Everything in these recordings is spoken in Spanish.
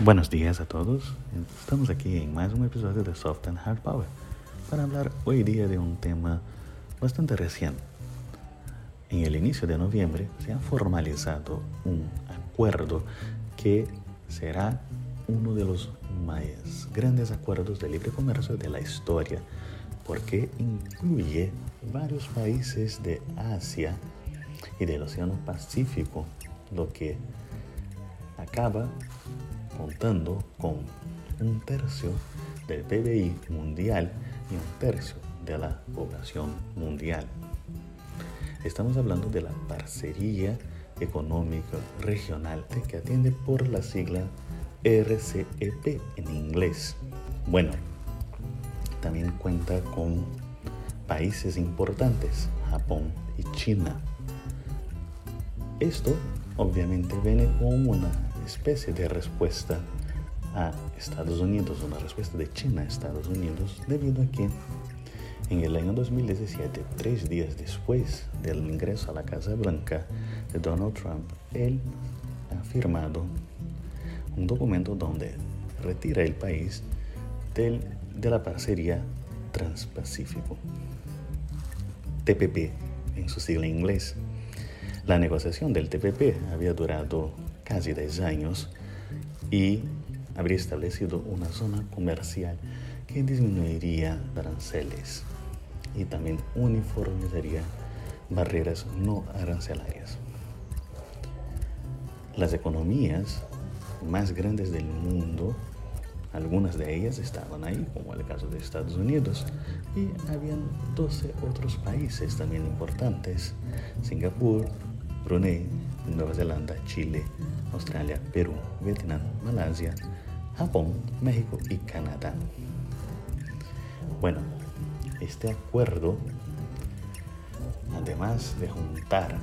Buenos días a todos. Estamos aquí en más un episodio de Soft and Hard Power para hablar hoy día de un tema bastante reciente. En el inicio de noviembre se ha formalizado un acuerdo que será uno de los más grandes acuerdos de libre comercio de la historia porque incluye varios países de Asia y del Océano Pacífico, lo que acaba contando con un tercio del PBI mundial y un tercio de la población mundial. Estamos hablando de la Parcería Económica Regional que atiende por la sigla RCEP en inglés. Bueno, también cuenta con países importantes, Japón y China. Esto obviamente viene con una especie de respuesta a Estados Unidos, una respuesta de China a Estados Unidos, debido a que en el año 2017, tres días después del ingreso a la Casa Blanca de Donald Trump, él ha firmado un documento donde retira el país del, de la parcería Transpacífico, TPP en su sigla inglés. La negociación del TPP había durado casi 10 años y habría establecido una zona comercial que disminuiría aranceles y también uniformizaría barreras no arancelarias. Las economías más grandes del mundo, algunas de ellas estaban ahí, como el caso de Estados Unidos, y habían 12 otros países también importantes, Singapur, Brunei, Nueva Zelanda, Chile, Australia, Perú, Vietnam, Malasia, Japón, México y Canadá. Bueno, este acuerdo, además de juntar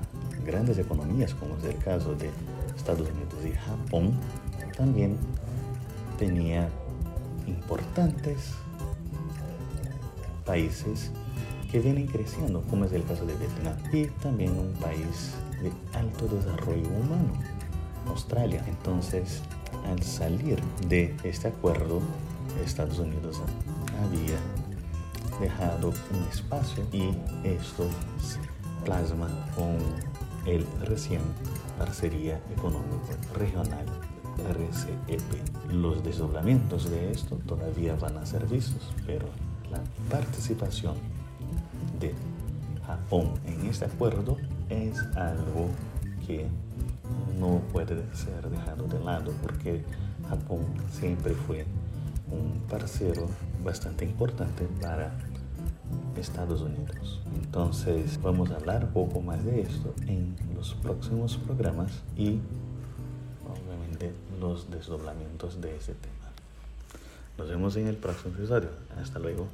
grandes economías como es el caso de Estados Unidos y Japón, también tenía importantes países que vienen creciendo, como es el caso de Vietnam, y también un país de alto desarrollo humano, Australia. Entonces, al salir de este acuerdo, Estados Unidos había dejado un espacio y esto se plasma con el recién Parcería Económica Regional RCEP. Los desdoblamientos de esto todavía van a ser vistos, pero la participación de Japón en este acuerdo es algo que no puede ser dejado de lado porque Japón siempre fue un parcero bastante importante para Estados Unidos. Entonces vamos a hablar un poco más de esto en los próximos programas y obviamente los desdoblamientos de este tema. Nos vemos en el próximo episodio. Hasta luego.